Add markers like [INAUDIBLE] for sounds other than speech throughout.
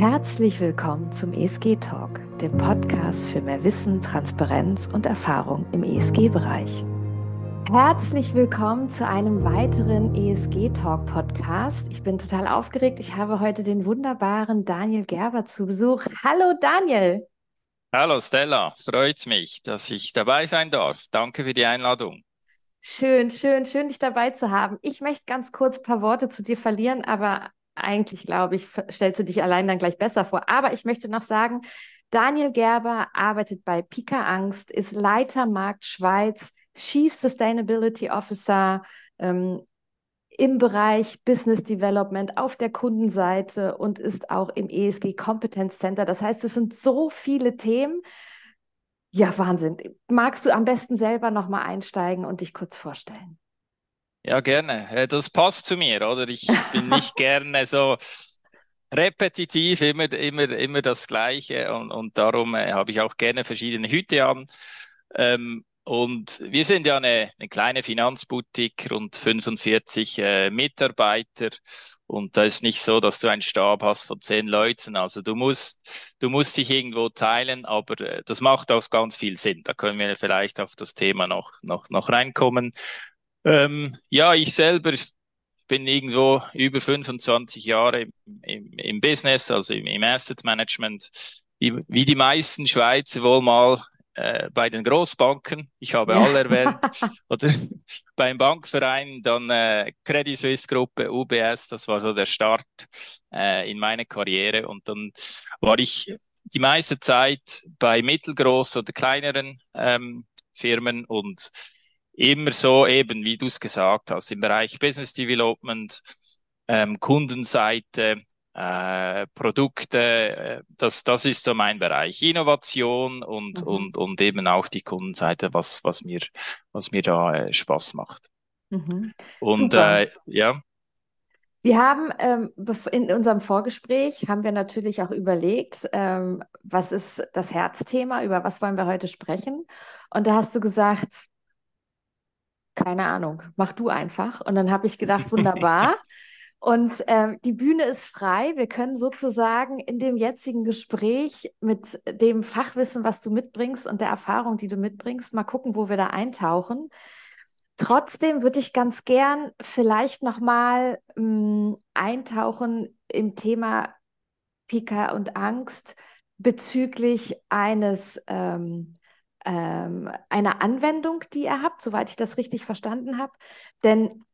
Herzlich willkommen zum ESG Talk, dem Podcast für mehr Wissen, Transparenz und Erfahrung im ESG-Bereich. Herzlich willkommen zu einem weiteren ESG Talk Podcast. Ich bin total aufgeregt. Ich habe heute den wunderbaren Daniel Gerber zu Besuch. Hallo Daniel. Hallo Stella, freut mich, dass ich dabei sein darf. Danke für die Einladung. Schön, schön, schön, dich dabei zu haben. Ich möchte ganz kurz ein paar Worte zu dir verlieren, aber eigentlich, glaube ich, stellst du dich allein dann gleich besser vor. Aber ich möchte noch sagen, Daniel Gerber arbeitet bei Pika Angst, ist Leiter Markt Schweiz, Chief Sustainability Officer ähm, im Bereich Business Development auf der Kundenseite und ist auch im ESG Competence Center. Das heißt, es sind so viele Themen. Ja, Wahnsinn. Magst du am besten selber nochmal einsteigen und dich kurz vorstellen? Ja, gerne. Äh, das passt zu mir, oder? Ich bin nicht [LAUGHS] gerne so repetitiv, immer, immer, immer das Gleiche und, und darum äh, habe ich auch gerne verschiedene Hüte an. Ähm, und wir sind ja eine, eine kleine Finanzboutique, rund 45 äh, Mitarbeiter. Und da ist nicht so, dass du einen Stab hast von zehn Leuten. Also du musst, du musst dich irgendwo teilen, aber äh, das macht auch ganz viel Sinn. Da können wir vielleicht auf das Thema noch, noch, noch reinkommen. Ähm, ja, ich selber bin irgendwo über 25 Jahre im, im, im Business, also im, im Asset Management, wie, die meisten Schweizer wohl mal äh, bei den Großbanken, ich habe alle [LAUGHS] erwähnt, oder [LAUGHS] beim Bankverein, dann äh, Credit Suisse Gruppe, UBS, das war so der Start äh, in meine Karriere. Und dann war ich die meiste Zeit bei mittelgroß oder kleineren ähm, Firmen und immer so eben, wie du es gesagt hast, im Bereich Business Development, ähm, Kundenseite, äh, Produkte, äh, das, das ist so mein Bereich. Innovation und, mhm. und, und eben auch die Kundenseite, was, was mir, was mir da äh, Spaß macht. Mhm. Und äh, ja. Wir haben ähm, in unserem Vorgespräch haben wir natürlich auch überlegt, ähm, was ist das Herzthema, über was wollen wir heute sprechen? Und da hast du gesagt, keine Ahnung, mach du einfach. Und dann habe ich gedacht, [LAUGHS] wunderbar. Und ähm, die Bühne ist frei. Wir können sozusagen in dem jetzigen Gespräch mit dem Fachwissen, was du mitbringst und der Erfahrung, die du mitbringst, mal gucken, wo wir da eintauchen. Trotzdem würde ich ganz gern vielleicht nochmal hm, eintauchen im Thema Pika und Angst bezüglich eines ähm, ähm, einer Anwendung, die ihr habt, soweit ich das richtig verstanden habe. Denn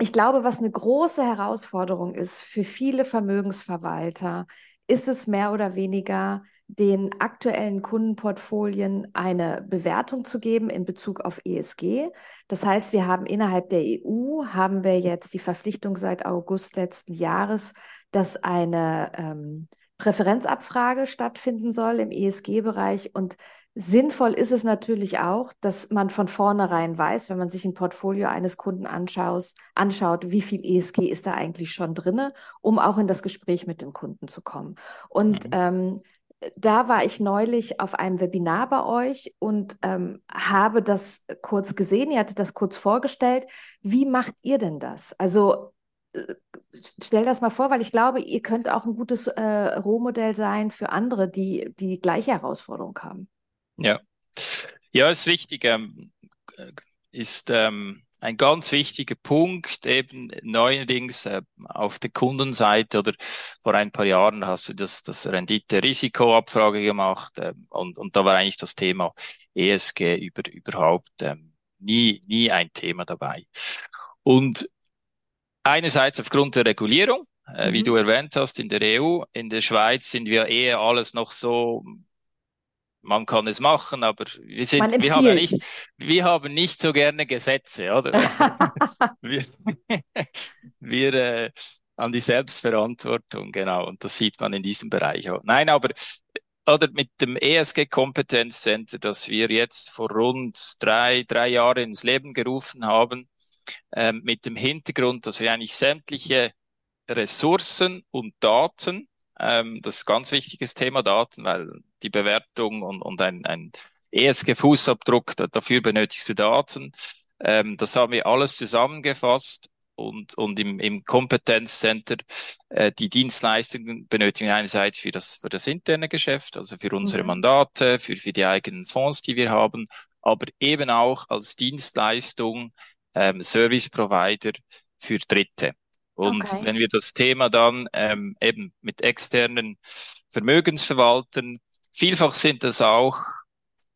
ich glaube, was eine große Herausforderung ist für viele Vermögensverwalter, ist es mehr oder weniger den aktuellen Kundenportfolien eine Bewertung zu geben in Bezug auf ESG. Das heißt, wir haben innerhalb der EU, haben wir jetzt die Verpflichtung seit August letzten Jahres, dass eine ähm, Präferenzabfrage stattfinden soll im ESG-Bereich und Sinnvoll ist es natürlich auch, dass man von vornherein weiß, wenn man sich ein Portfolio eines Kunden anschaut, anschaut wie viel ESG ist da eigentlich schon drin, um auch in das Gespräch mit dem Kunden zu kommen. Und mhm. ähm, da war ich neulich auf einem Webinar bei euch und ähm, habe das kurz gesehen. Ihr hattet das kurz vorgestellt. Wie macht ihr denn das? Also äh, stell das mal vor, weil ich glaube, ihr könnt auch ein gutes äh, Rohmodell sein für andere, die die gleiche Herausforderung haben. Ja, ja, ist richtig. Ähm, ist ähm, ein ganz wichtiger Punkt, eben neuerdings äh, auf der Kundenseite oder vor ein paar Jahren hast du das, das Rendite-Risikoabfrage gemacht äh, und, und da war eigentlich das Thema ESG über, überhaupt ähm, nie, nie ein Thema dabei. Und einerseits aufgrund der Regulierung, äh, mhm. wie du erwähnt hast, in der EU, in der Schweiz sind wir eher alles noch so man kann es machen, aber wir sind, wir haben nicht, wir haben nicht so gerne Gesetze, oder? [LAUGHS] wir, [LAUGHS] wir äh, an die Selbstverantwortung, genau, und das sieht man in diesem Bereich auch. Nein, aber oder mit dem ESG Kompetenzcenter, das wir jetzt vor rund drei, drei Jahren ins Leben gerufen haben, ähm, mit dem Hintergrund, dass wir eigentlich sämtliche Ressourcen und Daten ähm, das ist ganz wichtiges Thema Daten, weil die Bewertung und, und ein, ein ESG-Fußabdruck, dafür benötigst du Daten. Ähm, das haben wir alles zusammengefasst und, und im, im Kompetenzcenter äh, die Dienstleistungen benötigen einerseits für das, für das interne Geschäft, also für unsere mhm. Mandate, für, für die eigenen Fonds, die wir haben, aber eben auch als Dienstleistung ähm, Service Provider für Dritte. Und okay. wenn wir das Thema dann ähm, eben mit externen Vermögensverwaltern, vielfach sind das auch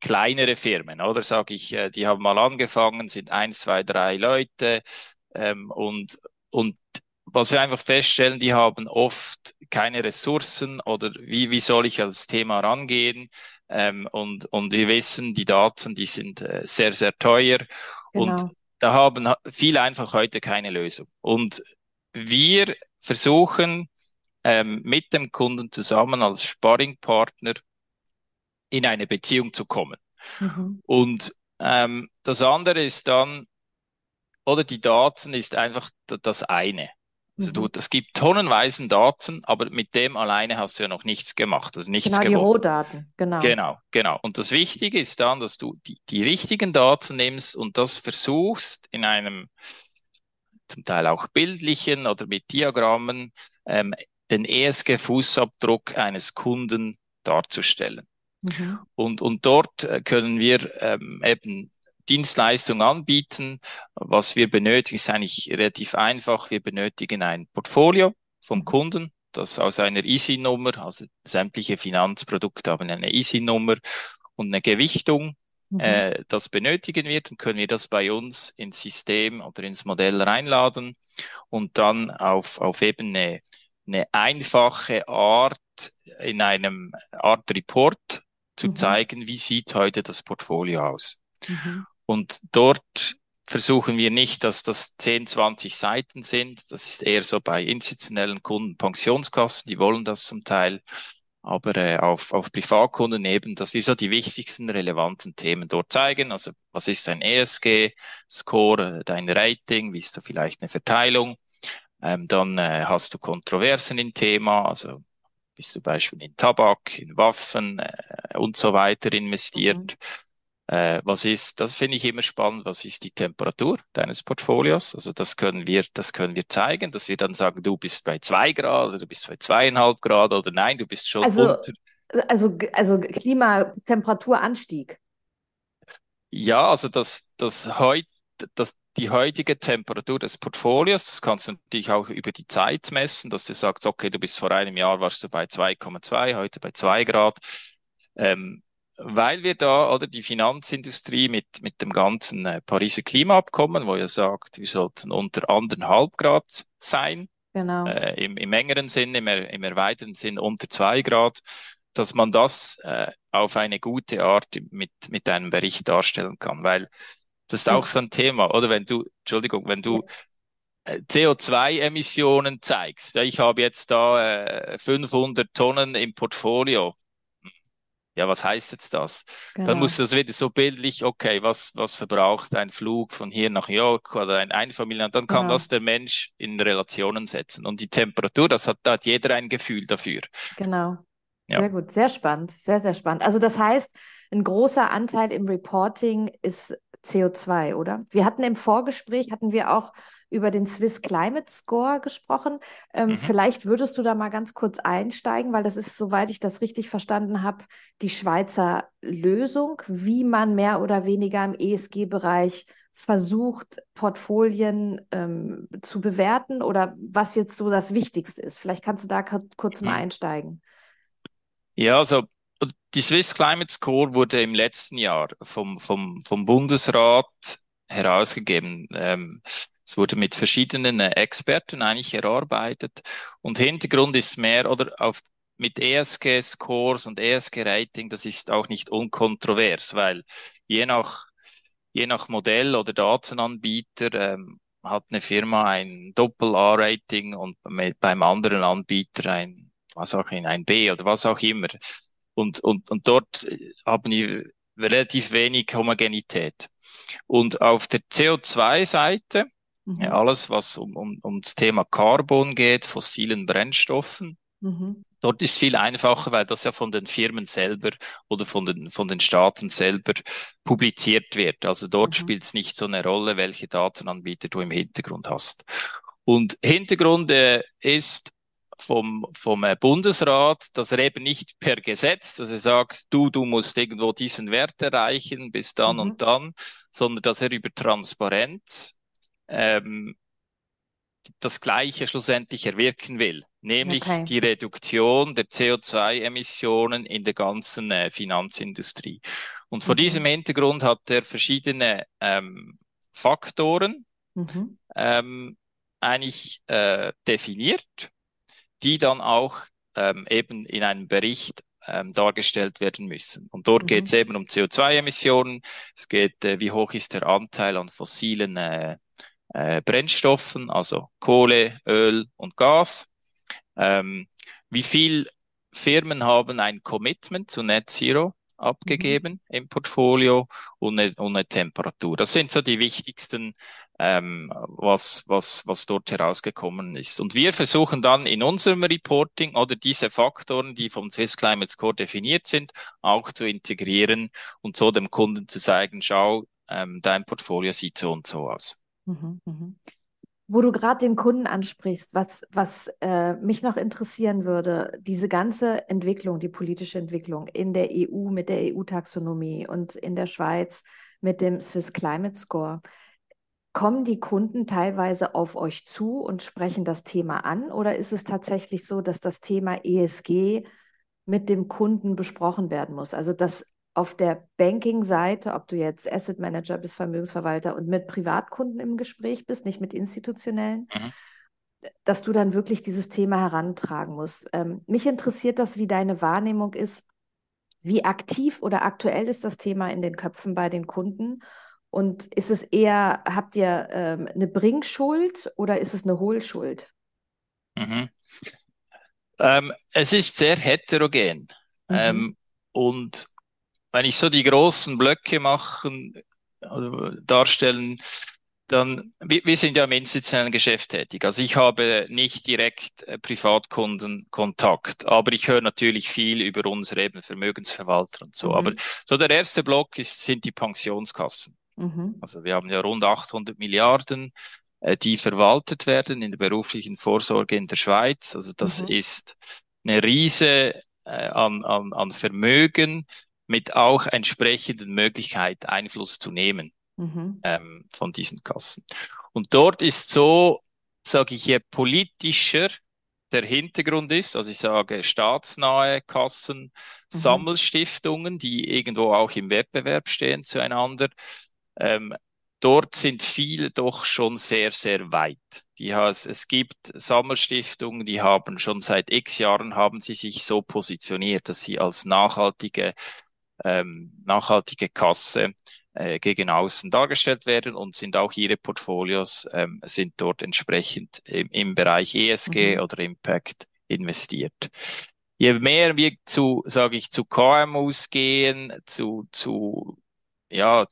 kleinere Firmen, oder sage ich, äh, die haben mal angefangen, sind eins, zwei, drei Leute ähm, und und was wir einfach feststellen, die haben oft keine Ressourcen oder wie, wie soll ich als Thema rangehen? Ähm, und, und wir wissen, die Daten, die sind äh, sehr, sehr teuer genau. und da haben viele einfach heute keine Lösung. Und wir versuchen ähm, mit dem Kunden zusammen als Sparringpartner in eine Beziehung zu kommen. Mhm. Und ähm, das andere ist dann, oder die Daten ist einfach das eine. Also mhm. du, es gibt tonnenweisen Daten, aber mit dem alleine hast du ja noch nichts gemacht, also nichts Genau, gewonnen. die Rohdaten, genau. Genau, genau. Und das Wichtige ist dann, dass du die, die richtigen Daten nimmst und das versuchst in einem zum Teil auch bildlichen oder mit Diagrammen ähm, den ESG-Fußabdruck eines Kunden darzustellen. Mhm. Und, und dort äh, können wir ähm, eben Dienstleistungen anbieten. Was wir benötigen, ist eigentlich relativ einfach. Wir benötigen ein Portfolio vom mhm. Kunden, das aus einer Easy-Nummer, also sämtliche Finanzprodukte haben eine Easy-Nummer und eine Gewichtung. Mhm. Äh, das benötigen wir, dann können wir das bei uns ins System oder ins Modell reinladen und dann auf, auf eben eine, eine einfache Art in einem Art Report zu mhm. zeigen, wie sieht heute das Portfolio aus. Mhm. Und dort versuchen wir nicht, dass das 10, 20 Seiten sind. Das ist eher so bei institutionellen Kunden, Pensionskassen, die wollen das zum Teil. Aber äh, auf, auf Privatkunden eben, dass wir so die wichtigsten relevanten Themen dort zeigen. Also was ist dein ESG-Score, dein Rating, wie ist da vielleicht eine Verteilung? Ähm, dann äh, hast du Kontroversen im Thema, also bist du Beispiel in Tabak, in Waffen äh, und so weiter investiert. Mhm. Äh, was ist, das finde ich immer spannend, was ist die Temperatur deines Portfolios? Also das können wir, das können wir zeigen, dass wir dann sagen, du bist bei zwei Grad oder du bist bei zweieinhalb Grad oder nein, du bist schon also, unter. Also, also Klimatemperaturanstieg. Ja, also das, das heute, das, die heutige Temperatur des Portfolios, das kannst du natürlich auch über die Zeit messen, dass du sagst, okay, du bist vor einem Jahr warst du bei 2,2, heute bei 2 Grad. Ähm, weil wir da, oder die Finanzindustrie mit, mit dem ganzen äh, Pariser Klimaabkommen, wo ihr sagt, wir sollten unter anderthalb Grad sein. Genau. Äh, im, Im engeren Sinn, im, im erweiterten Sinn unter zwei Grad, dass man das äh, auf eine gute Art mit, mit einem Bericht darstellen kann, weil das ist auch so ein Thema, oder wenn du, Entschuldigung, wenn du äh, CO2-Emissionen zeigst, ich habe jetzt da äh, 500 Tonnen im Portfolio, ja, was heißt jetzt das? Genau. Dann musst du das wieder so bildlich, okay, was, was verbraucht ein Flug von hier nach New York oder ein Einfamilienhaus, dann kann genau. das der Mensch in Relationen setzen. Und die Temperatur, das hat, da hat jeder ein Gefühl dafür. Genau. Ja. Sehr gut, sehr spannend, sehr, sehr spannend. Also das heißt, ein großer Anteil im Reporting ist CO2, oder? Wir hatten im Vorgespräch, hatten wir auch über den Swiss Climate Score gesprochen. Ähm, mhm. Vielleicht würdest du da mal ganz kurz einsteigen, weil das ist, soweit ich das richtig verstanden habe, die Schweizer Lösung, wie man mehr oder weniger im ESG-Bereich versucht, Portfolien ähm, zu bewerten oder was jetzt so das Wichtigste ist. Vielleicht kannst du da kurz mhm. mal einsteigen. Ja, also die Swiss Climate Score wurde im letzten Jahr vom, vom, vom Bundesrat herausgegeben. Ähm, es wurde mit verschiedenen äh, Experten eigentlich erarbeitet und Hintergrund ist mehr oder auf mit ESG-Scores und ESG-Rating, das ist auch nicht unkontrovers, weil je nach, je nach Modell oder Datenanbieter ähm, hat eine Firma ein Doppel-A-Rating und beim anderen Anbieter ein, was auch immer, ein B oder was auch immer. Und, und, und dort haben wir relativ wenig Homogenität. Und auf der CO2-Seite Mhm. Alles, was um, um, um das Thema Carbon geht, fossilen Brennstoffen, Mhm. Dort ist viel einfacher, weil das ja von den Firmen selber oder von den, von den Staaten selber publiziert wird. Also dort mhm. spielt es nicht so eine Rolle, welche Datenanbieter du im Hintergrund hast. Und Hintergrund äh, ist vom, vom äh, Bundesrat, dass er eben nicht per Gesetz, dass er sagt, du, du musst irgendwo diesen Wert erreichen bis dann mhm. und dann, sondern dass er über Transparenz ähm, das Gleiche schlussendlich erwirken will nämlich okay. die Reduktion der CO2-Emissionen in der ganzen äh, Finanzindustrie. Und vor mhm. diesem Hintergrund hat er verschiedene ähm, Faktoren mhm. ähm, eigentlich äh, definiert, die dann auch ähm, eben in einem Bericht ähm, dargestellt werden müssen. Und dort mhm. geht es eben um CO2-Emissionen. Es geht, äh, wie hoch ist der Anteil an fossilen äh, äh, Brennstoffen, also Kohle, Öl und Gas. Ähm, wie viel Firmen haben ein Commitment zu Net Zero abgegeben mhm. im Portfolio und eine, und eine Temperatur. Das sind so die wichtigsten, ähm, was, was, was dort herausgekommen ist. Und wir versuchen dann in unserem Reporting oder diese Faktoren, die vom Swiss Climate Score definiert sind, auch zu integrieren und so dem Kunden zu zeigen, schau, ähm, dein Portfolio sieht so und so aus. Mhm, mh. Wo du gerade den Kunden ansprichst, was, was äh, mich noch interessieren würde, diese ganze Entwicklung, die politische Entwicklung in der EU mit der EU-Taxonomie und in der Schweiz mit dem Swiss Climate Score. Kommen die Kunden teilweise auf euch zu und sprechen das Thema an oder ist es tatsächlich so, dass das Thema ESG mit dem Kunden besprochen werden muss? Also dass auf der Banking-Seite, ob du jetzt Asset Manager bist, Vermögensverwalter und mit Privatkunden im Gespräch bist, nicht mit institutionellen, mhm. dass du dann wirklich dieses Thema herantragen musst. Ähm, mich interessiert das, wie deine Wahrnehmung ist. Wie aktiv oder aktuell ist das Thema in den Köpfen bei den Kunden? Und ist es eher, habt ihr ähm, eine Bringschuld oder ist es eine Hohlschuld? Mhm. Ähm, es ist sehr heterogen. Mhm. Ähm, und wenn ich so die großen Blöcke machen, also darstellen, dann, wir, wir sind ja im institutionellen Geschäft tätig. Also ich habe nicht direkt äh, Privatkundenkontakt, aber ich höre natürlich viel über unsere eben Vermögensverwalter und so. Mhm. Aber so der erste Block ist, sind die Pensionskassen. Mhm. Also wir haben ja rund 800 Milliarden, äh, die verwaltet werden in der beruflichen Vorsorge in der Schweiz. Also das mhm. ist eine Riese äh, an, an, an Vermögen, mit auch entsprechenden Möglichkeit Einfluss zu nehmen mhm. ähm, von diesen Kassen. Und dort ist so, sage ich, je politischer der Hintergrund ist, also ich sage staatsnahe Kassen, mhm. Sammelstiftungen, die irgendwo auch im Wettbewerb stehen zueinander, ähm, dort sind viele doch schon sehr, sehr weit. Die has, es gibt Sammelstiftungen, die haben schon seit x Jahren haben sie sich so positioniert, dass sie als nachhaltige ähm, nachhaltige Kasse äh, gegen außen dargestellt werden und sind auch ihre Portfolios ähm, sind dort entsprechend im, im Bereich ESG mhm. oder Impact investiert. Je mehr wir zu, sage ich, zu KMUs gehen, zu, zu, ja,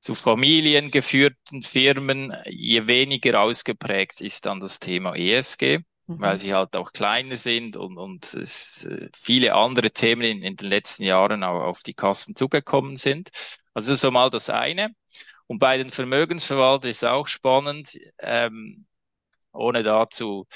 zu familiengeführten Firmen, je weniger ausgeprägt ist dann das Thema ESG mhm. weil sie halt auch kleiner sind und, und es äh, viele andere Themen in, in den letzten Jahren auch auf die Kassen zugekommen sind. Also das ist so mal das eine. Und bei den Vermögensverwaltern ist auch spannend, ähm, ohne dazu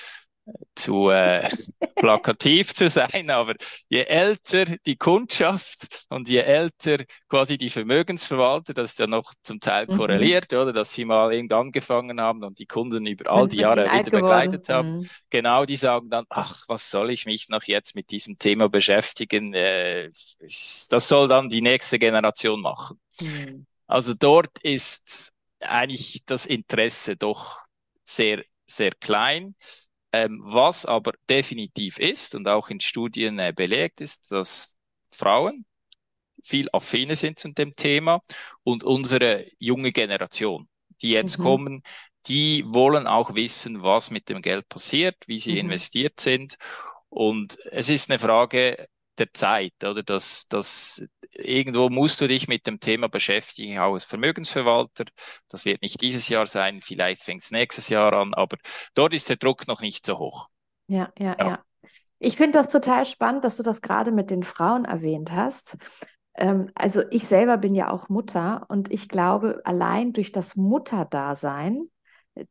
zu äh, [LAUGHS] plakativ zu sein, aber je älter die Kundschaft und je älter quasi die Vermögensverwalter, das ist ja noch zum Teil mhm. korreliert, oder, dass sie mal irgend angefangen haben und die Kunden über all die [LAUGHS] Jahre wieder begleitet haben, mhm. genau, die sagen dann, ach, was soll ich mich noch jetzt mit diesem Thema beschäftigen? Äh, das soll dann die nächste Generation machen. Mhm. Also dort ist eigentlich das Interesse doch sehr, sehr klein. Ähm, was aber definitiv ist und auch in Studien äh, belegt ist, dass Frauen viel affiner sind zu dem Thema und unsere junge Generation, die jetzt mhm. kommen, die wollen auch wissen, was mit dem Geld passiert, wie sie mhm. investiert sind. Und es ist eine Frage der Zeit, oder? Dass, dass irgendwo musst du dich mit dem Thema beschäftigen, auch als Vermögensverwalter. Das wird nicht dieses Jahr sein, vielleicht fängt es nächstes Jahr an, aber dort ist der Druck noch nicht so hoch. Ja, ja, ja. ja. Ich finde das total spannend, dass du das gerade mit den Frauen erwähnt hast. Ähm, also ich selber bin ja auch Mutter und ich glaube, allein durch das Mutterdasein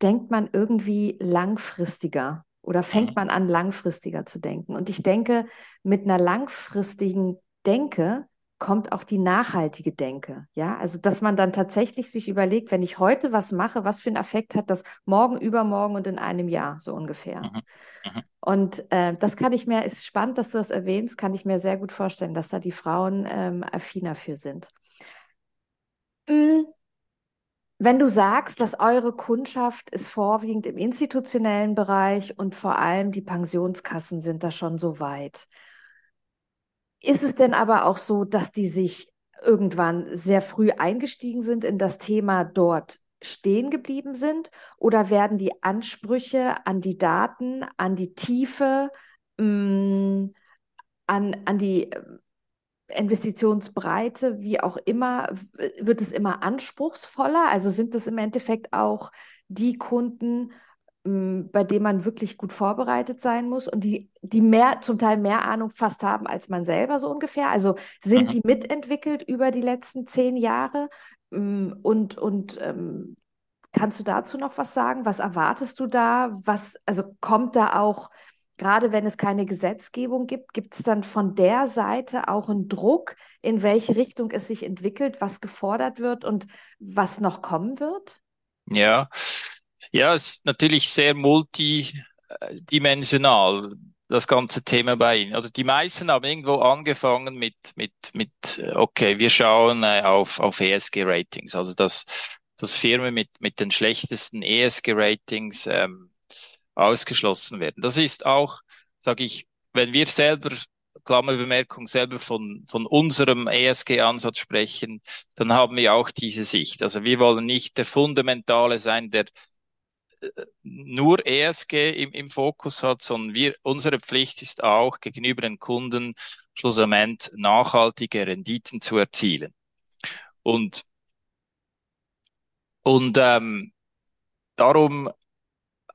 denkt man irgendwie langfristiger oder fängt mhm. man an, langfristiger zu denken. Und ich denke, mit einer langfristigen Denke kommt auch die nachhaltige Denke. Ja, also dass man dann tatsächlich sich überlegt, wenn ich heute was mache, was für einen Effekt hat das morgen, übermorgen und in einem Jahr so ungefähr. Mhm. Mhm. Und äh, das kann ich mir, ist spannend, dass du das erwähnst, kann ich mir sehr gut vorstellen, dass da die Frauen ähm, affiner für sind. Mhm. Wenn du sagst, dass eure Kundschaft ist vorwiegend im institutionellen Bereich und vor allem die Pensionskassen sind da schon so weit, ist es denn aber auch so, dass die sich irgendwann sehr früh eingestiegen sind in das Thema dort stehen geblieben sind? Oder werden die Ansprüche an die Daten, an die Tiefe, mh, mm, an, an die Investitionsbreite, wie auch immer, wird es immer anspruchsvoller? Also sind es im Endeffekt auch die Kunden, bei dem man wirklich gut vorbereitet sein muss und die, die mehr, zum Teil mehr Ahnung fast haben als man selber so ungefähr. Also sind mhm. die mitentwickelt über die letzten zehn Jahre? Und, und ähm, kannst du dazu noch was sagen? Was erwartest du da? Was, also kommt da auch, gerade wenn es keine Gesetzgebung gibt, gibt es dann von der Seite auch einen Druck, in welche Richtung es sich entwickelt, was gefordert wird und was noch kommen wird? Ja, ja, es ist natürlich sehr multidimensional, das ganze Thema bei Ihnen. Oder die meisten haben irgendwo angefangen mit, mit, mit, okay, wir schauen äh, auf, auf ESG-Ratings, also dass, dass Firmen mit, mit den schlechtesten ESG-Ratings ähm, ausgeschlossen werden. Das ist auch, sage ich, wenn wir selber Klammerbemerkung selber von, von unserem ESG-Ansatz sprechen, dann haben wir auch diese Sicht. Also wir wollen nicht der Fundamentale sein, der nur ESG im, im Fokus hat, sondern wir, unsere Pflicht ist auch, gegenüber den Kunden schlussendlich nachhaltige Renditen zu erzielen. Und, und ähm, darum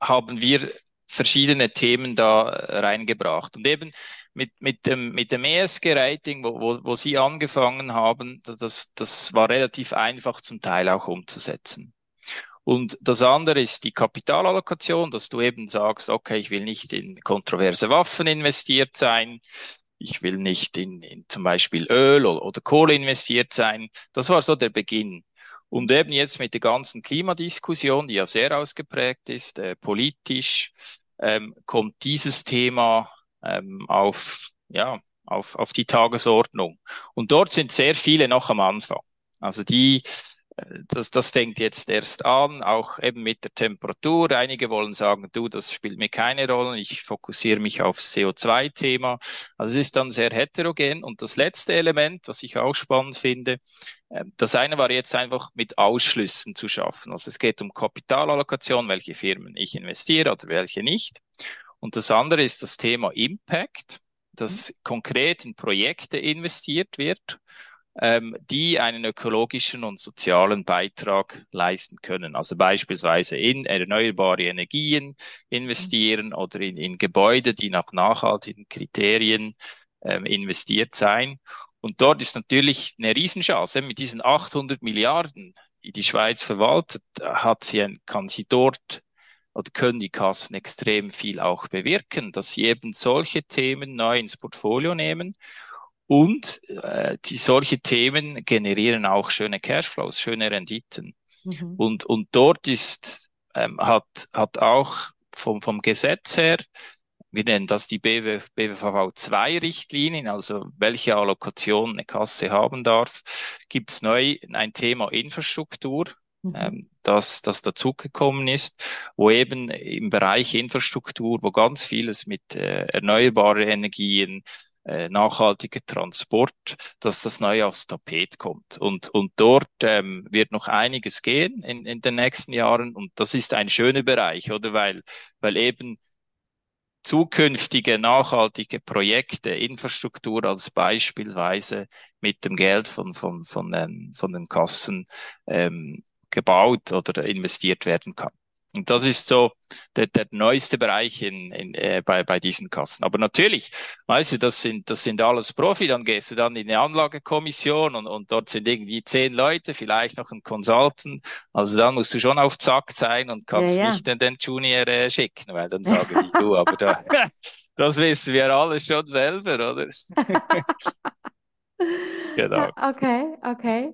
haben wir verschiedene Themen da reingebracht. Und eben mit, mit dem, mit dem ESG-Rating, wo, wo, wo Sie angefangen haben, das, das war relativ einfach zum Teil auch umzusetzen. Und das andere ist die Kapitalallokation, dass du eben sagst, okay, ich will nicht in kontroverse Waffen investiert sein, ich will nicht in, in zum Beispiel Öl oder Kohle investiert sein. Das war so der Beginn. Und eben jetzt mit der ganzen Klimadiskussion, die ja sehr ausgeprägt ist, äh, politisch, ähm, kommt dieses Thema ähm, auf, ja, auf, auf die Tagesordnung. Und dort sind sehr viele noch am Anfang. Also die das, das fängt jetzt erst an, auch eben mit der Temperatur. Einige wollen sagen, du, das spielt mir keine Rolle, ich fokussiere mich aufs CO2-Thema. Also es ist dann sehr heterogen. Und das letzte Element, was ich auch spannend finde, ähm, das eine war jetzt einfach mit Ausschlüssen zu schaffen. Also es geht um Kapitalallokation, welche Firmen ich investiere oder welche nicht. Und das andere ist das Thema Impact, dass mhm. konkret in Projekte investiert wird ähm, die einen ökologischen und sozialen Beitrag leisten können. Also beispielsweise in erneuerbare Energien investieren oder in, in Gebäude, die nach nachhaltigen Kriterien ähm, investiert sein. Und dort ist natürlich eine Riesenchance. Mit diesen 800 Milliarden, die die Schweiz verwaltet, hat sie, kann sie dort oder können die Kassen extrem viel auch bewirken, dass sie eben solche Themen neu ins Portfolio nehmen und äh, die solche Themen generieren auch schöne Cashflows, schöne Renditen. Mhm. Und, und dort ist, ähm, hat, hat auch vom, vom Gesetz her, wir nennen das die BW, BWVV 2 Richtlinien, also welche Allokation eine Kasse haben darf, gibt es neu ein Thema Infrastruktur, mhm. ähm, das, das dazugekommen ist, wo eben im Bereich Infrastruktur, wo ganz vieles mit äh, erneuerbaren Energien, äh, nachhaltiger Transport, dass das neu aufs Tapet kommt. Und, und dort ähm, wird noch einiges gehen in, in den nächsten Jahren. Und das ist ein schöner Bereich, oder? Weil, weil eben zukünftige nachhaltige Projekte, Infrastruktur als beispielsweise mit dem Geld von, von, von, den, von den Kassen ähm, gebaut oder investiert werden kann. Und das ist so der, der neueste Bereich in, in, äh, bei, bei diesen Kassen. Aber natürlich, weißt du, das sind, das sind alles Profi. Dann gehst du dann in eine Anlagekommission und, und dort sind irgendwie zehn Leute, vielleicht noch ein Consultant. Also dann musst du schon auf Zack sein und kannst ja, ja. nicht den, den Junior äh, schicken, weil dann sagen sie, du, aber da, [LAUGHS] das wissen wir alles schon selber, oder? [LAUGHS] genau. Okay, okay.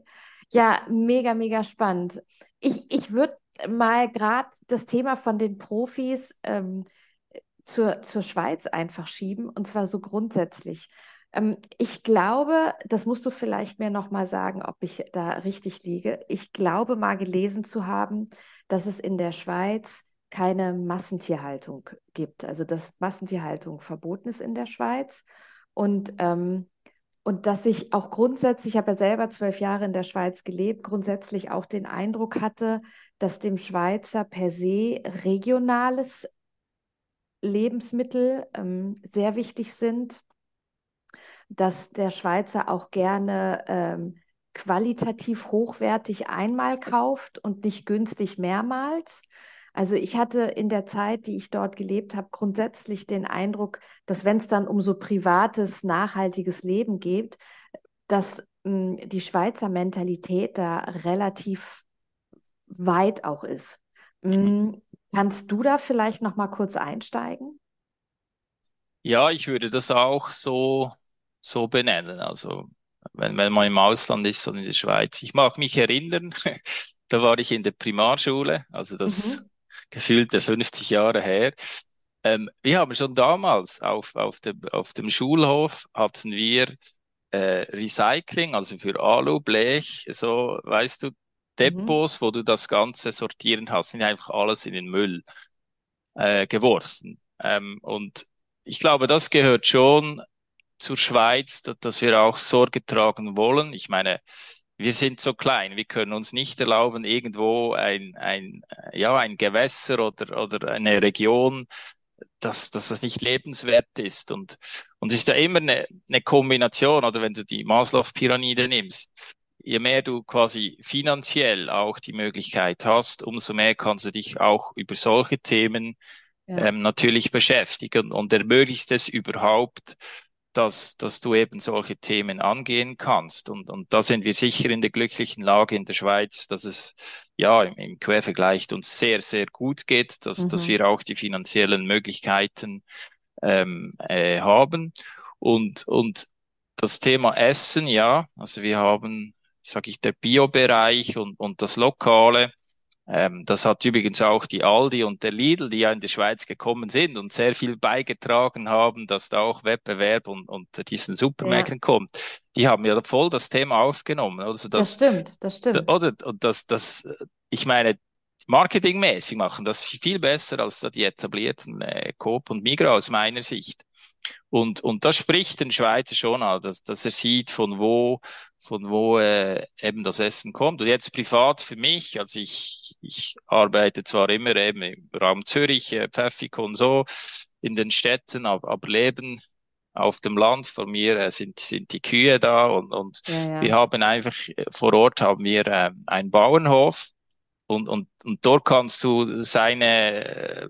Ja, mega, mega spannend. Ich, ich würde mal gerade das Thema von den Profis ähm, zur, zur Schweiz einfach schieben, und zwar so grundsätzlich. Ähm, ich glaube, das musst du vielleicht mir noch mal sagen, ob ich da richtig liege. Ich glaube mal gelesen zu haben, dass es in der Schweiz keine Massentierhaltung gibt, also dass Massentierhaltung verboten ist in der Schweiz. Und ähm, und dass ich auch grundsätzlich, ich habe ja selber zwölf Jahre in der Schweiz gelebt, grundsätzlich auch den Eindruck hatte, dass dem Schweizer per se regionales Lebensmittel ähm, sehr wichtig sind, dass der Schweizer auch gerne ähm, qualitativ hochwertig einmal kauft und nicht günstig mehrmals. Also ich hatte in der Zeit, die ich dort gelebt habe, grundsätzlich den Eindruck, dass wenn es dann um so privates, nachhaltiges Leben geht, dass mh, hm, die Schweizer Mentalität da relativ weit auch ist. Mh, hm, kannst du da vielleicht noch mal kurz einsteigen? Ja, ich würde das auch so, so benennen. Also wenn, wenn man im Ausland ist und in der Schweiz. Ich mag mich erinnern, [LAUGHS] da war ich in der Primarschule, also das mhm gefühlte 50 Jahre her. Ähm, wir haben schon damals auf, auf, dem, auf dem Schulhof hatten wir äh, Recycling, also für Alu, Blech, so, weißt du, Depots, mhm. wo du das Ganze sortieren hast, sind einfach alles in den Müll äh, geworfen. Ähm, und ich glaube, das gehört schon zur Schweiz, dass, dass wir auch Sorge tragen wollen. Ich meine, wir sind so klein, wir können uns nicht erlauben, irgendwo ein, ein, ja, ein Gewässer oder, oder eine Region, dass, dass das nicht lebenswert ist. Und, und es ist ja immer eine, eine Kombination, oder wenn du die Maslow-Pyramide nimmst, je mehr du quasi finanziell auch die Möglichkeit hast, umso mehr kannst du dich auch über solche Themen ja. ähm, natürlich beschäftigen und ermöglicht es überhaupt, dass, dass du eben solche Themen angehen kannst. Und, und da sind wir sicher in der glücklichen Lage in der Schweiz, dass es ja im, im Quervergleich uns sehr, sehr gut geht, dass, mhm. dass wir auch die finanziellen Möglichkeiten ähm, äh, haben. Und, und das Thema Essen, ja, also wir haben, sage ich, der Biobereich und, und das Lokale ähm, das hat übrigens auch die Aldi und der Lidl, die ja in die Schweiz gekommen sind und sehr viel beigetragen haben, dass da auch Wettbewerb und, und diesen Supermärkten ja. kommt. Die haben ja voll das Thema aufgenommen. Also das, das stimmt, das stimmt. Oder, und das, das, ich meine, marketingmäßig machen das viel besser als die etablierten äh, Coop und Migros aus meiner Sicht. Und, und das spricht den Schweizer schon an, dass, dass er sieht, von wo, von wo äh, eben das Essen kommt. Und jetzt privat für mich, also ich, ich arbeite zwar immer eben im Raum Zürich, äh, Pfäffik und so, in den Städten, aber, aber leben auf dem Land. Von mir äh, sind, sind die Kühe da und, und ja, ja. wir haben einfach, äh, vor Ort haben wir äh, einen Bauernhof und, und, und dort kannst du seine äh,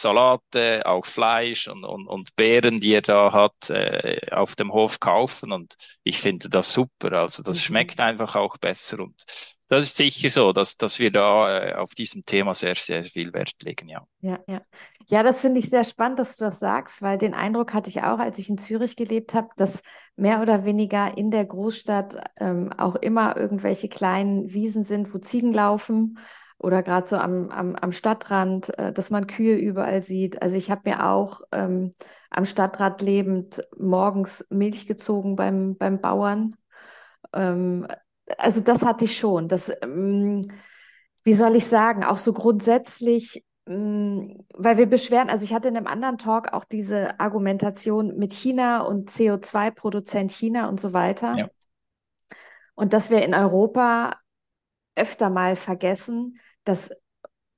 Salate, auch Fleisch und, und, und Beeren, die er da hat, äh, auf dem Hof kaufen. Und ich finde das super. Also das mhm. schmeckt einfach auch besser. Und das ist sicher so, dass, dass wir da äh, auf diesem Thema sehr, sehr viel Wert legen, ja. Ja, ja. Ja, das finde ich sehr spannend, dass du das sagst, weil den Eindruck hatte ich auch, als ich in Zürich gelebt habe, dass mehr oder weniger in der Großstadt ähm, auch immer irgendwelche kleinen Wiesen sind, wo Ziegen laufen oder gerade so am, am, am Stadtrand, äh, dass man Kühe überall sieht. Also ich habe mir auch ähm, am Stadtrand lebend morgens Milch gezogen beim, beim Bauern. Ähm, also das hatte ich schon. Das, ähm, wie soll ich sagen, auch so grundsätzlich, ähm, weil wir beschweren, also ich hatte in einem anderen Talk auch diese Argumentation mit China und CO2-Produzent China und so weiter. Ja. Und dass wir in Europa öfter mal vergessen, dass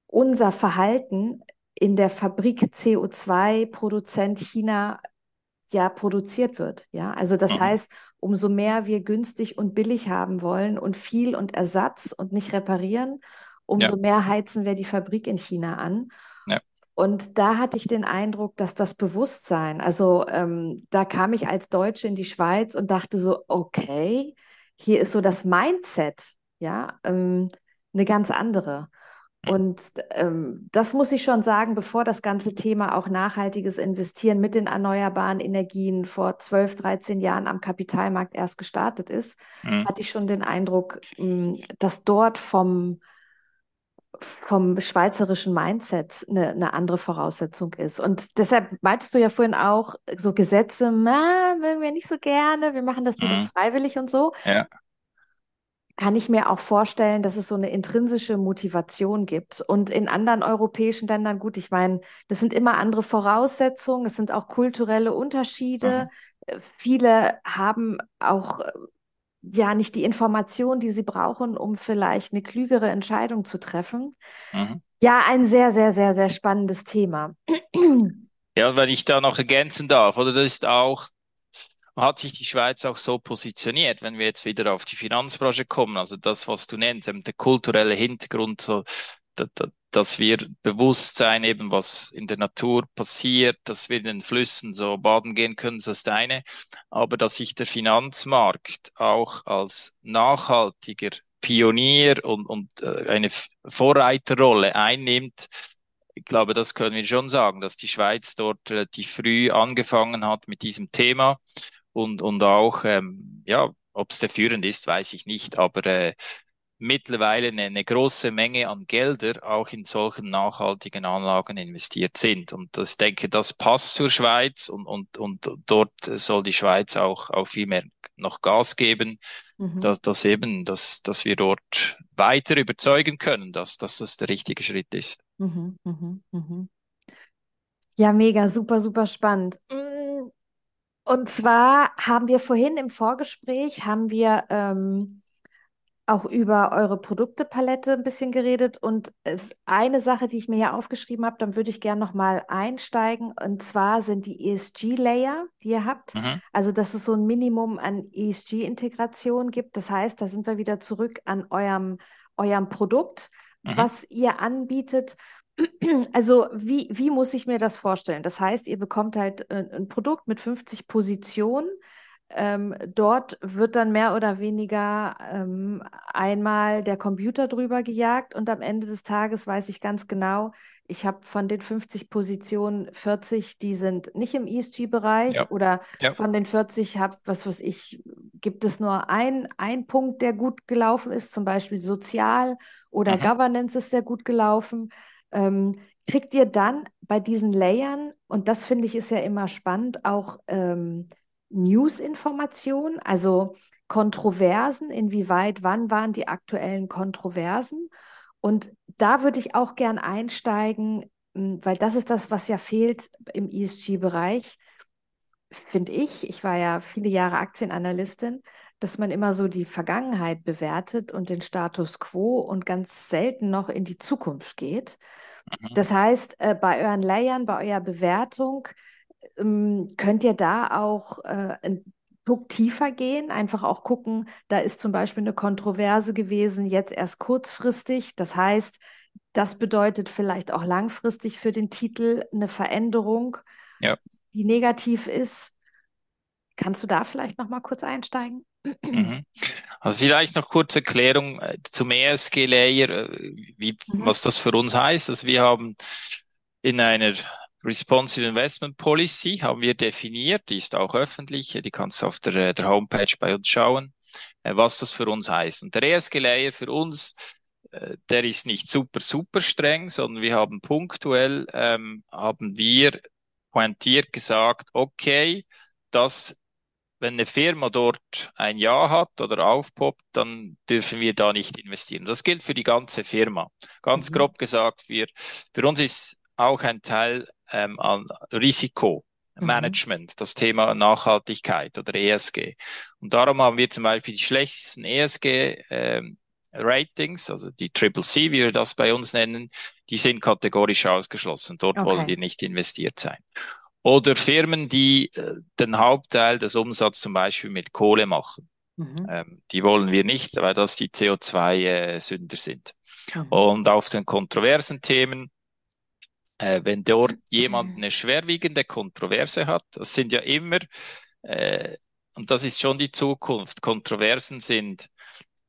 unser Verhalten in der Fabrik CO2-Produzent China ja produziert wird. Ja, also das mhm. heißt, umso mehr wir günstig und billig haben wollen und viel und Ersatz und nicht reparieren, umso ja. mehr heizen wir die Fabrik in China an. Ja. Und da hatte ich den Eindruck, dass das Bewusstsein, also ähm, da kam ich als Deutsche in die Schweiz und dachte so, okay, hier ist so das Mindset, ja, ähm, eine ganz andere. Und ähm, das muss ich schon sagen, bevor das ganze Thema auch nachhaltiges Investieren mit den erneuerbaren Energien vor 12, 13 Jahren am Kapitalmarkt erst gestartet ist, mhm. hatte ich schon den Eindruck, hm, dass dort vom, vom schweizerischen Mindset eine, eine andere Voraussetzung ist. Und deshalb meintest du ja vorhin auch, so Gesetze, mögen wir nicht so gerne, wir machen das lieber mhm. freiwillig und so. Ja kann ich mir auch vorstellen, dass es so eine intrinsische Motivation gibt. Und in anderen europäischen Ländern, gut, ich meine, das sind immer andere Voraussetzungen, es sind auch kulturelle Unterschiede. Mhm. Viele haben auch ja nicht die Information, die sie brauchen, um vielleicht eine klügere Entscheidung zu treffen. Mhm. Ja, ein sehr, sehr, sehr, sehr spannendes Thema. Ja, wenn ich da noch ergänzen darf, oder das ist auch hat sich die Schweiz auch so positioniert, wenn wir jetzt wieder auf die Finanzbranche kommen, also das, was du nennst, der kulturelle Hintergrund, so, dass wir bewusst sein, eben was in der Natur passiert, dass wir in den Flüssen so baden gehen können, das ist eine, aber dass sich der Finanzmarkt auch als nachhaltiger Pionier und, und äh, eine Vorreiterrolle einnimmt, ich glaube, das können wir schon sagen, dass die Schweiz dort relativ früh angefangen hat mit diesem Thema und, und auch, ähm, ja, ob es der führend ist, weiß ich nicht, aber äh, mittlerweile eine, eine große Menge an Gelder auch in solchen nachhaltigen Anlagen investiert sind. Und das, ich denke, das passt zur Schweiz und, und, und dort soll die Schweiz auch, auch viel mehr noch Gas geben, mhm. dass, dass eben, dass, dass wir dort weiter überzeugen können, dass, dass das der richtige Schritt ist. Mhm, mhm, mhm. Ja, mega, super, super spannend. Und zwar haben wir vorhin im Vorgespräch, haben wir ähm, auch über eure Produktepalette ein bisschen geredet. Und eine Sache, die ich mir hier aufgeschrieben habe, dann würde ich gerne nochmal einsteigen. Und zwar sind die ESG-Layer, die ihr habt. Mhm. Also, dass es so ein Minimum an ESG-Integration gibt. Das heißt, da sind wir wieder zurück an eurem, eurem Produkt, mhm. was ihr anbietet. Also wie, wie muss ich mir das vorstellen? Das heißt, ihr bekommt halt ein, äh, ein Produkt mit 50 Positionen. Ähm, dort wird dann mehr oder weniger ähm, einmal der Computer drüber gejagt und am Ende des Tages weiß ich ganz genau, ich habe von den 50 Positionen 40, die sind nicht im ESG-Bereich ja. oder ja. von den 40 habe, was weiß ich, gibt es nur ein, ein Punkt, der gut gelaufen ist, zum Beispiel sozial oder mhm. Governance ist sehr gut gelaufen ähm, kriegt ihr dann bei diesen Layern, und das finde ich ist ja immer spannend, auch ähm, News-Informationen, also Kontroversen, inwieweit, wann waren die aktuellen Kontroversen? Und da würde ich auch gern einsteigen, hm, weil das ist das, was ja fehlt im ESG-Bereich, finde ich. Ich war ja viele Jahre Aktienanalystin, dass man immer so die Vergangenheit bewertet und den Status quo und ganz selten noch in die Zukunft geht. Mhm. Das heißt, äh, bei euren Layern, bei eurer Bewertung, ähm, könnt ihr da auch äh, einen Druck tiefer gehen, einfach auch gucken, da ist zum Beispiel eine Kontroverse gewesen, jetzt erst kurzfristig. Das heißt, das bedeutet vielleicht auch langfristig für den Titel eine Veränderung, ja. die negativ ist. Kannst du da vielleicht noch mal kurz einsteigen? Mhm. Also vielleicht noch kurze Erklärung äh, zum ESG-Layer, äh, wie, mhm. was das für uns heißt. Also wir haben in einer Responsive Investment Policy haben wir definiert, die ist auch öffentlich, die kannst du auf der, äh, der Homepage bei uns schauen, was das für uns heißt. Und der ESG-Layer für uns, der ist nicht super, super streng, sondern wir haben punktuell, ähm, haben wir pointiert gesagt, okay, das wenn eine Firma dort ein Ja hat oder aufpoppt, dann dürfen wir da nicht investieren. Das gilt für die ganze Firma. Ganz mhm. grob gesagt, wir, für uns ist auch ein Teil ähm, an Risikomanagement, mhm. das Thema Nachhaltigkeit oder ESG. Und darum haben wir zum Beispiel die schlechtesten ESG ähm, Ratings, also die Triple C, wie wir das bei uns nennen, die sind kategorisch ausgeschlossen. Dort okay. wollen wir nicht investiert sein. Oder Firmen, die äh, den Hauptteil des Umsatzes zum Beispiel mit Kohle machen. Mhm. Ähm, die wollen wir nicht, weil das die CO2-Sünder äh, sind. Mhm. Und auf den kontroversen Themen, äh, wenn dort jemand eine schwerwiegende Kontroverse hat, das sind ja immer, äh, und das ist schon die Zukunft, Kontroversen sind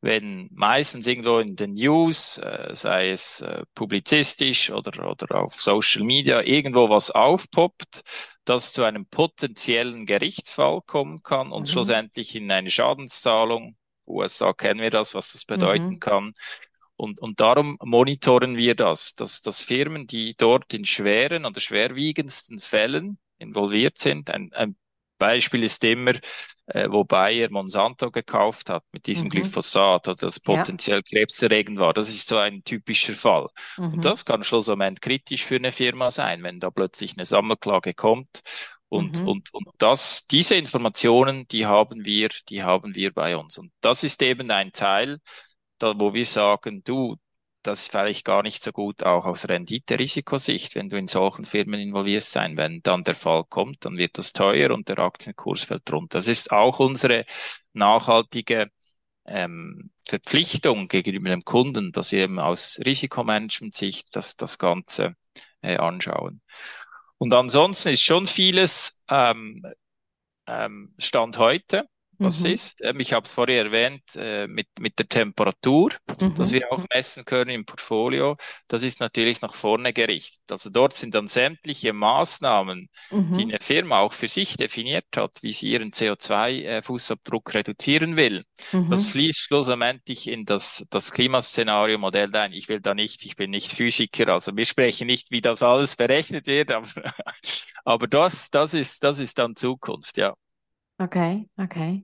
wenn meistens irgendwo in den News, äh, sei es äh, publizistisch oder, oder auf Social Media, irgendwo was aufpoppt, das zu einem potenziellen Gerichtsfall kommen kann und mhm. schlussendlich in eine Schadenszahlung. USA kennen wir das, was das bedeuten mhm. kann. Und, und darum monitoren wir das, dass, dass Firmen, die dort in schweren oder schwerwiegendsten Fällen involviert sind, ein, ein Beispiel ist immer, äh, wo Bayer Monsanto gekauft hat mit diesem mhm. Glyphosat, oder das potenziell ja. krebserregend war. Das ist so ein typischer Fall. Mhm. Und das kann schlussendlich kritisch für eine Firma sein, wenn da plötzlich eine Sammelklage kommt. Und, mhm. und, und das, diese Informationen, die haben wir, die haben wir bei uns. Und das ist eben ein Teil, da, wo wir sagen, du, das ist vielleicht gar nicht so gut auch aus Rendite-Risikosicht, wenn du in solchen Firmen involviert sein. Wenn dann der Fall kommt, dann wird das teuer und der Aktienkurs fällt runter. Das ist auch unsere nachhaltige ähm, Verpflichtung gegenüber dem Kunden, dass wir eben aus Risikomanagement-Sicht das, das Ganze äh, anschauen. Und ansonsten ist schon vieles ähm, ähm, Stand heute was mhm. ist. Ähm, ich habe es vorher erwähnt äh, mit, mit der Temperatur, mhm. dass wir auch messen können im Portfolio. Das ist natürlich nach vorne gerichtet. Also dort sind dann sämtliche Maßnahmen, mhm. die eine Firma auch für sich definiert hat, wie sie ihren CO2-Fußabdruck äh, reduzieren will. Das mhm. fließt schlussendlich in das, das Klimaszenario-Modell ein. Ich will da nicht, ich bin nicht Physiker, also wir sprechen nicht, wie das alles berechnet wird, [LAUGHS] aber, aber das, das ist, das ist dann Zukunft, ja. Okay, okay.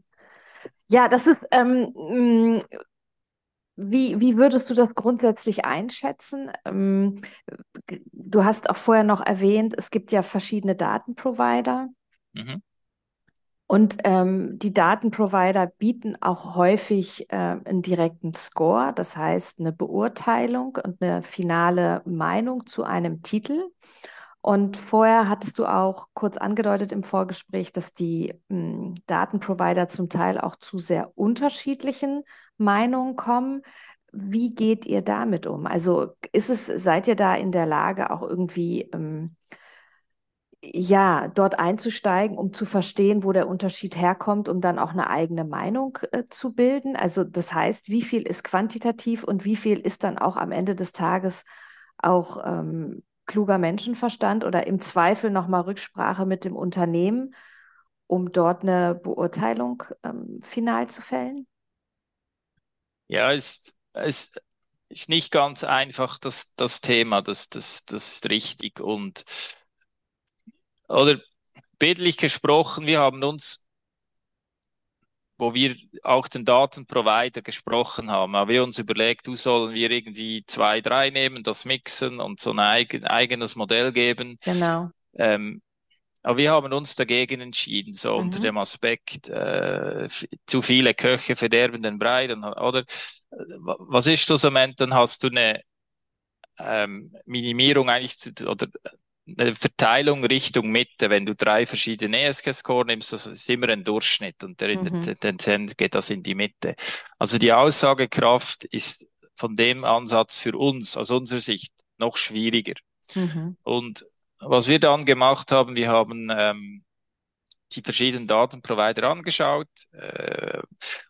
Ja, das ist, ähm, mm, wie, wie würdest du das grundsätzlich einschätzen? Ähm, du hast auch vorher noch erwähnt, es gibt ja verschiedene Datenprovider. Mhm. Und ähm, die Datenprovider bieten auch häufig äh, einen direkten Score, das heißt eine Beurteilung und eine finale Meinung zu einem Titel. Und vorher hattest du auch kurz angedeutet im Vorgespräch, dass die mh, hm, Datenprovider zum Teil auch zu sehr unterschiedlichen Meinungen kommen. Wie geht ihr damit um? Also ist es, seid ihr da in der Lage, auch irgendwie ähm, ja, dort einzusteigen, um zu verstehen, wo der Unterschied herkommt, um dann auch eine eigene Meinung äh, zu bilden? Also das heißt, wie viel ist quantitativ und wie viel ist dann auch am Ende des Tages auch ähm, kluger Menschenverstand oder im Zweifel nochmal Rücksprache mit dem Unternehmen, um dort eine Beurteilung ähm, final zu fällen? Ja, es ist, ist nicht ganz einfach, das, das Thema, das, das, das ist richtig. Und, oder bildlich gesprochen, wir haben uns wo wir auch den Datenprovider gesprochen haben, haben wir uns überlegt, du sollen wir irgendwie zwei, drei nehmen, das mixen und so ein eigen, eigenes Modell geben. Genau. Ähm, aber wir haben uns dagegen entschieden, so mhm. unter dem Aspekt, äh, zu viele Köche verderben den Brei, dann, oder was ist das am Ende? Dann hast du eine ähm, Minimierung eigentlich zu, oder eine Verteilung Richtung Mitte. Wenn du drei verschiedene ESG-Score nimmst, das ist immer ein Durchschnitt und der mhm. Tendenz geht das in die Mitte. Also die Aussagekraft ist von dem Ansatz für uns, aus unserer Sicht, noch schwieriger. Mhm. Und was wir dann gemacht haben, wir haben ähm, die verschiedenen Datenprovider angeschaut, äh,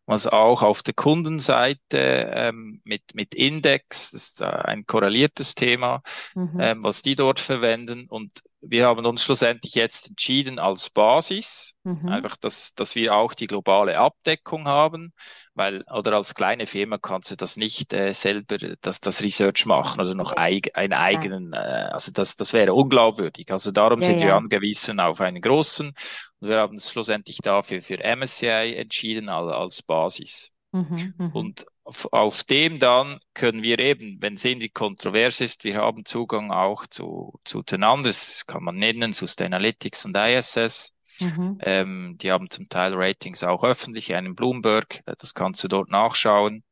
was auch auf der Kundenseite ähm, mit, mit Index, das ist ein korreliertes Thema, mhm. ähm, was die dort verwenden. Und wir haben uns schlussendlich jetzt entschieden als Basis, mhm. einfach, dass, dass wir auch die globale Abdeckung haben, weil, oder als kleine Firma kannst du das nicht äh, selber, das, das Research machen oder noch eig, einen eigenen, äh, also das, das wäre unglaubwürdig. Also darum ja, sind ja. wir angewiesen auf einen großen und wir haben uns schlussendlich dafür für MSCI entschieden als, als Basis. Mhm, mh. Und auf, auf dem dann können wir eben, wenn es irgendwie kontrovers ist, wir haben Zugang auch zu, zu den anderen, das kann man nennen, Sustainalytics und ISS. Mhm. Ähm, die haben zum Teil Ratings auch öffentlich, einen Bloomberg, äh, das kannst du dort nachschauen.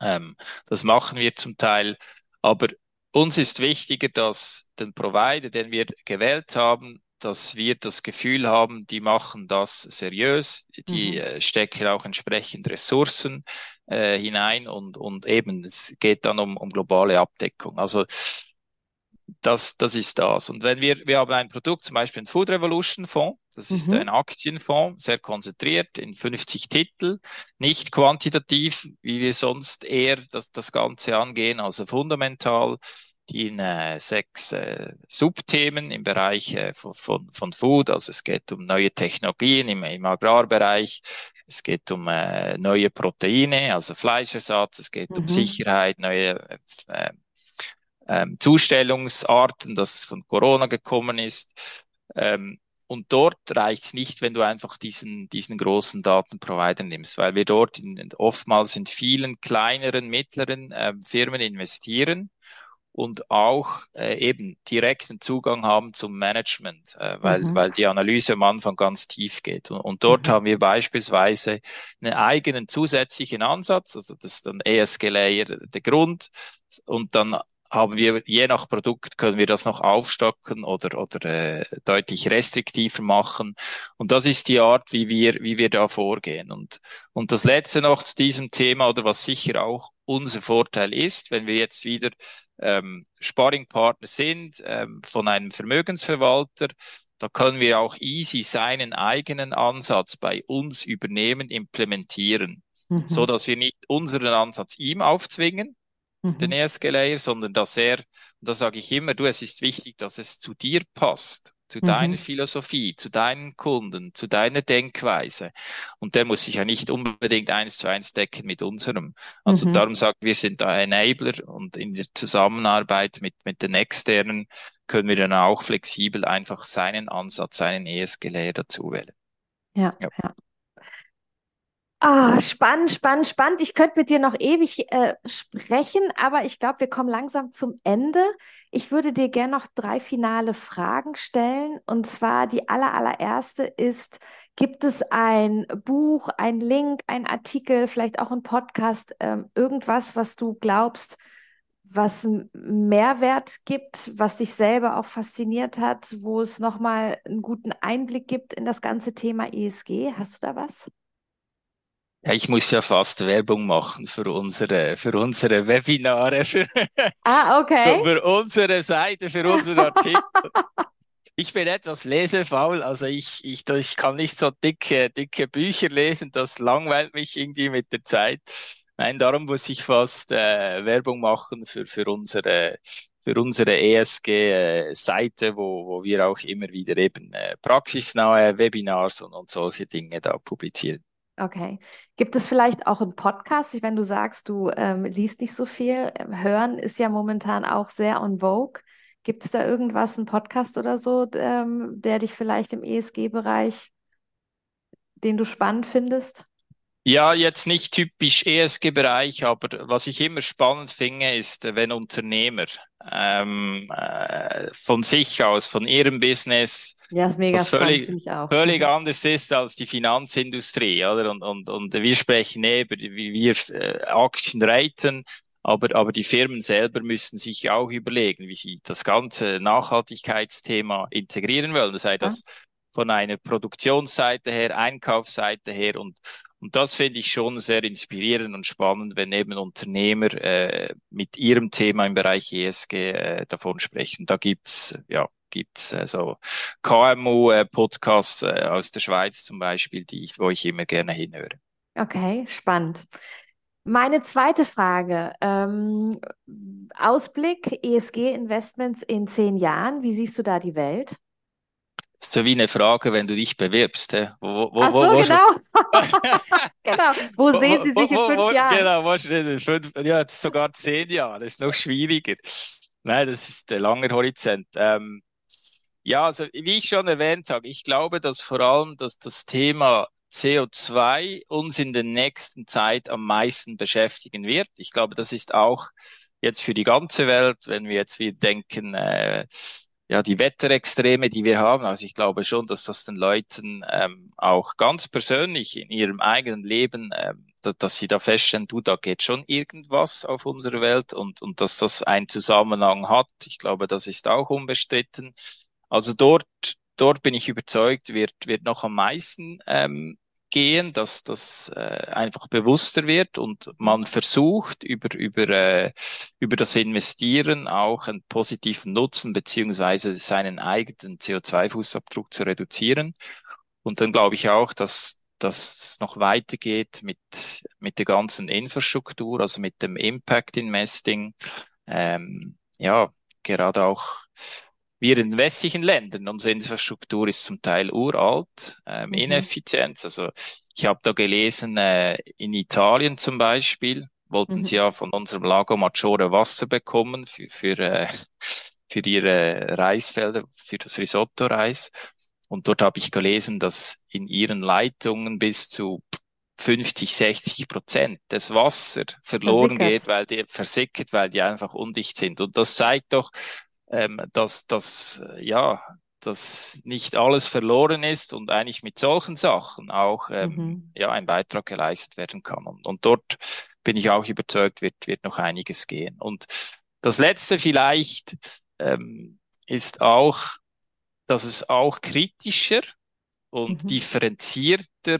Ähm, das machen wir zum Teil, aber uns ist wichtiger, dass den Provider, den wir gewählt haben, dass wir das Gefühl haben, die machen das seriös, die mhm. äh, stecken auch entsprechend Ressourcen äh, hinein und, und eben, es geht dann um, um globale Abdeckung. Also das, das ist das. Und wenn wir, wir haben ein Produkt, zum Beispiel ein Food Revolution Fonds, das ist mhm. ein Aktienfonds, sehr konzentriert in 50 Titel, nicht quantitativ, wie wir sonst eher das, das Ganze angehen, also fundamental, die in äh, sechs äh, Subthemen im Bereich äh, von, von, von Food, also es geht um neue Technologien im, im Agrarbereich, es geht um äh, neue Proteine, also Fleischersatz, es geht mhm. um Sicherheit, neue äh, ähm, Zustellungsarten, das von Corona gekommen ist. Ähm, und dort reicht es nicht, wenn du einfach diesen, diesen großen Datenprovider nimmst, weil wir dort in, oftmals in vielen kleineren, mittleren äh, Firmen investieren und auch äh, eben direkten Zugang haben zum Management, äh, weil, mhm. weil die Analyse am Anfang ganz tief geht. Und, und dort mhm. haben wir beispielsweise einen eigenen zusätzlichen Ansatz, also das ist dann ESG-Layer der Grund und dann haben wir, je nach Produkt können wir das noch aufstocken oder, oder äh, deutlich restriktiver machen. Und das ist die Art, wie wir, wie wir da vorgehen. Und, und das Letzte noch zu diesem Thema oder was sicher auch unser Vorteil ist, wenn wir jetzt wieder ähm, Sparringpartner sind ähm, von einem Vermögensverwalter, da können wir auch easy seinen eigenen Ansatz bei uns übernehmen, implementieren, mhm. so dass wir nicht unseren Ansatz ihm aufzwingen, mhm. den ESG-Layer, sondern dass er, und da sage ich immer, du, es ist wichtig, dass es zu dir passt, zu mhm. deiner Philosophie, zu deinen Kunden, zu deiner Denkweise. Und der muss sich ja nicht unbedingt eins zu eins decken mit unserem. Also mhm. darum sagt, wir sind da Enabler und in der Zusammenarbeit mit, mit den externen können wir dann auch flexibel einfach seinen Ansatz, seinen ESG-Layer dazu wählen. Ja, ja. ja. Ah, spannend, spannend, spannend. Ich könnte mit dir noch ewig äh, sprechen, aber ich glaube, wir kommen langsam zum Ende. Ich würde dir gerne noch drei finale Fragen stellen. Und zwar die aller, allererste ist, gibt es ein Buch, ein Link, ein Artikel, vielleicht auch ein Podcast, ähm, irgendwas, was du glaubst, was Mehrwert gibt, was dich selber auch fasziniert hat, wo es nochmal einen guten Einblick gibt in das ganze Thema ESG? Hast du da was? Ja, ich muss ja fast Werbung machen für unsere, für unsere Webinare, für, ah, okay. für unsere Seite, für unseren Artikel. [LAUGHS] ich bin etwas lesefaul, also ich, ich, ich kann nicht so dicke, dicke Bücher lesen, das langweilt mich irgendwie mit der Zeit. Nein, darum muss ich fast äh, Werbung machen für, für unsere für unsere ESG-Seite, äh, wo, wo wir auch immer wieder eben äh, praxisnahe Webinars und, und solche Dinge da publizieren. Okay. Gibt es vielleicht auch einen Podcast? Wenn du sagst, du ähm, liest nicht so viel, hören ist ja momentan auch sehr on vogue. Gibt es da irgendwas, einen Podcast oder so, ähm, der dich vielleicht im ESG-Bereich, den du spannend findest? Ja, jetzt nicht typisch ESG-Bereich, aber was ich immer spannend finde, ist, wenn Unternehmer ähm, äh, von sich aus, von ihrem Business, ja, ist mega das völlig, völlig mhm. anders ist als die Finanzindustrie, oder? Und, und, und wir sprechen eben, wie wir äh, Aktien raten, aber, aber die Firmen selber müssen sich auch überlegen, wie sie das ganze Nachhaltigkeitsthema integrieren wollen. Sei das von einer Produktionsseite her, Einkaufsseite her und und das finde ich schon sehr inspirierend und spannend, wenn eben Unternehmer äh, mit ihrem Thema im Bereich ESG äh, davon sprechen. Da gibt's ja gibt's äh, so KMU-Podcasts äh, äh, aus der Schweiz zum Beispiel, die ich, wo ich immer gerne hinhöre. Okay, spannend. Meine zweite Frage. Ähm, Ausblick ESG-Investments in zehn Jahren. Wie siehst du da die Welt? so wie eine Frage, wenn du dich bewirbst. Wo, wo, Ach so, wo, genau. [LAUGHS] genau. Wo sehen Sie sich in fünf Jahren? Genau, wahrscheinlich fünf, ja, sogar zehn Jahre. Das ist noch schwieriger. Nein, das ist der lange Horizont. Ähm, ja, also wie ich schon erwähnt habe, ich glaube, dass vor allem dass das Thema CO2 uns in der nächsten Zeit am meisten beschäftigen wird. Ich glaube, das ist auch jetzt für die ganze Welt, wenn wir jetzt wieder denken, äh, ja, die Wetterextreme, die wir haben. Also ich glaube schon, dass das den Leuten ähm, auch ganz persönlich in ihrem eigenen Leben, ähm, dass, dass sie da feststellen, du, da geht schon irgendwas auf unserer Welt und, und dass das einen Zusammenhang hat. Ich glaube, das ist auch unbestritten. Also dort dort bin ich überzeugt, wird, wird noch am meisten ähm, gehen, dass das äh, einfach bewusster wird und man versucht über über äh, über das Investieren auch einen positiven Nutzen beziehungsweise seinen eigenen CO2-Fußabdruck zu reduzieren. Und dann glaube ich auch, dass das noch weitergeht mit mit der ganzen Infrastruktur, also mit dem Impact Investing. Ähm, ja, gerade auch wir in westlichen Ländern, unsere Infrastruktur ist zum Teil uralt, ähm, mhm. ineffizient. Also ich habe da gelesen, äh, in Italien zum Beispiel wollten mhm. sie ja von unserem Lago Maggiore Wasser bekommen für, für, äh, [LAUGHS] für ihre Reisfelder, für das Risotto-Reis. Und dort habe ich gelesen, dass in ihren Leitungen bis zu 50, 60 Prozent des Wasser verloren versickert. geht, weil die versickert, weil die einfach undicht sind. Und das zeigt doch, ähm, dass, dass, ja, dass nicht alles verloren ist und eigentlich mit solchen Sachen auch ähm, mhm. ja, ein Beitrag geleistet werden kann. Und, und dort bin ich auch überzeugt, wird, wird noch einiges gehen. Und das Letzte vielleicht ähm, ist auch, dass es auch kritischer und mhm. differenzierter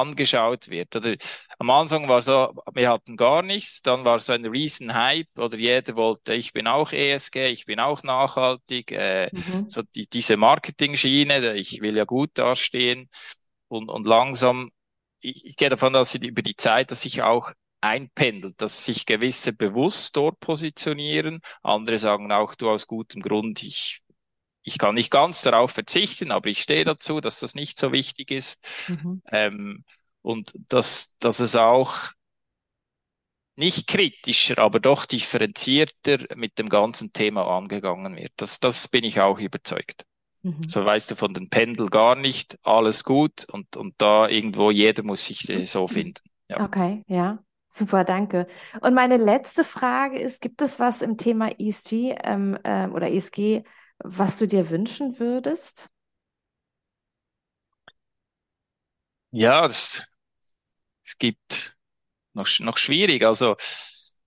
angeschaut wird. Oder am Anfang war so, wir hatten gar nichts, dann war so ein riesen Hype oder jeder wollte, ich bin auch ESG, ich bin auch nachhaltig, äh, mhm. so die, diese Marketing-Schiene, ich will ja gut dastehen und, und langsam, ich, ich gehe davon aus, über die Zeit, dass sich auch einpendelt, dass sich gewisse bewusst dort positionieren. Andere sagen auch, du aus gutem Grund, ich ich kann nicht ganz darauf verzichten, aber ich stehe dazu, dass das nicht so wichtig ist. Mhm. Ähm, und dass, dass es auch nicht kritischer, aber doch differenzierter mit dem ganzen Thema angegangen wird. Das, das bin ich auch überzeugt. Mhm. So weißt du von den Pendel gar nicht, alles gut und, und da irgendwo jeder muss sich so finden. Ja. Okay, ja. Super, danke. Und meine letzte Frage ist, gibt es was im Thema ESG ähm, äh, oder ESG, was du dir wünschen würdest? Ja, es, gibt noch, noch schwierig. Also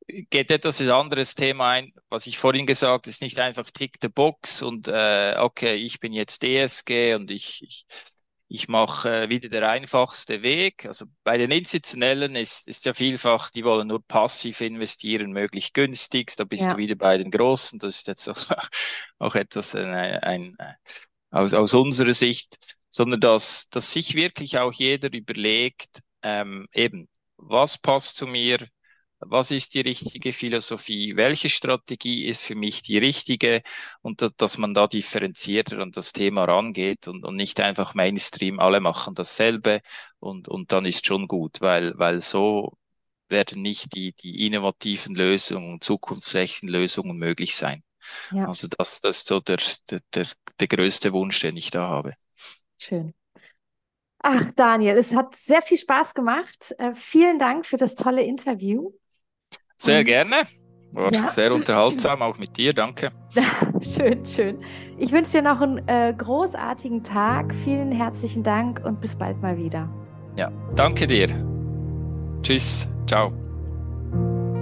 geht etwas ein anderes Thema ein, was ich vorhin gesagt, ist nicht einfach Tick the Box und äh, okay, ich bin jetzt DSG und ich, ich ich mache äh, wieder der einfachste Weg. Also bei den Institutionellen ist, ist ja vielfach, die wollen nur passiv investieren, möglichst günstig. Da bist ja. du wieder bei den Großen. Das ist jetzt auch, [LAUGHS] auch etwas ein, ein, ein, aus, aus unserer Sicht, sondern dass, dass sich wirklich auch jeder überlegt, ähm, eben, was passt zu mir, was ist die richtige Philosophie, welche Strategie ist für mich die richtige und da, dass man da differenzierter an das Thema rangeht und, und nicht einfach Mainstream, alle machen dasselbe und, und dann ist schon gut, weil, weil so werden nicht die, die innovativen Lösungen, zukunftsrechten Lösungen möglich sein. Ja. Also das, das ist so der, der, der, der größte Wunsch, den ich da habe. Schön. Ach, Daniel, es hat sehr viel Spaß gemacht. Äh, vielen Dank für das tolle Interview. Sehr Und, gerne. War ja. sehr unterhaltsam, auch mit dir. Danke. [LAUGHS] schön, schön. Ich wünsche dir noch einen äh, großartigen Tag. Vielen herzlichen Dank und bis bald mal wieder. Ja, danke dir. Tschüss. Ciao.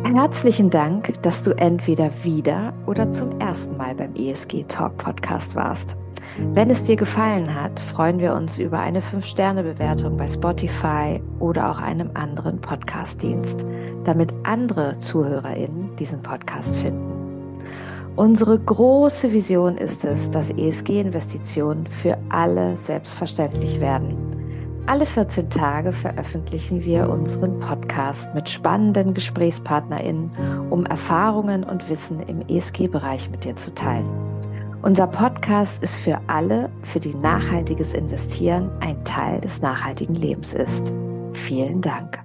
Herzlichen Dank, dass du entweder wieder oder zum ersten Mal beim ESG Talk Podcast warst. Wenn es dir gefallen hat, freuen wir uns über eine 5-Sterne-Bewertung bei Spotify oder auch einem anderen Podcast-Dienst, damit andere ZuhörerInnen diesen Podcast finden. Unsere große Vision ist es, dass ESG-Investitionen für alle selbstverständlich werden. Alle 14 Tage veröffentlichen wir unseren Podcast mit spannenden GesprächspartnerInnen, um Erfahrungen und Wissen im ESG-Bereich mit dir zu teilen. Unser Podcast ist für alle, für die nachhaltiges Investieren ein Teil des nachhaltigen Lebens ist. Vielen Dank.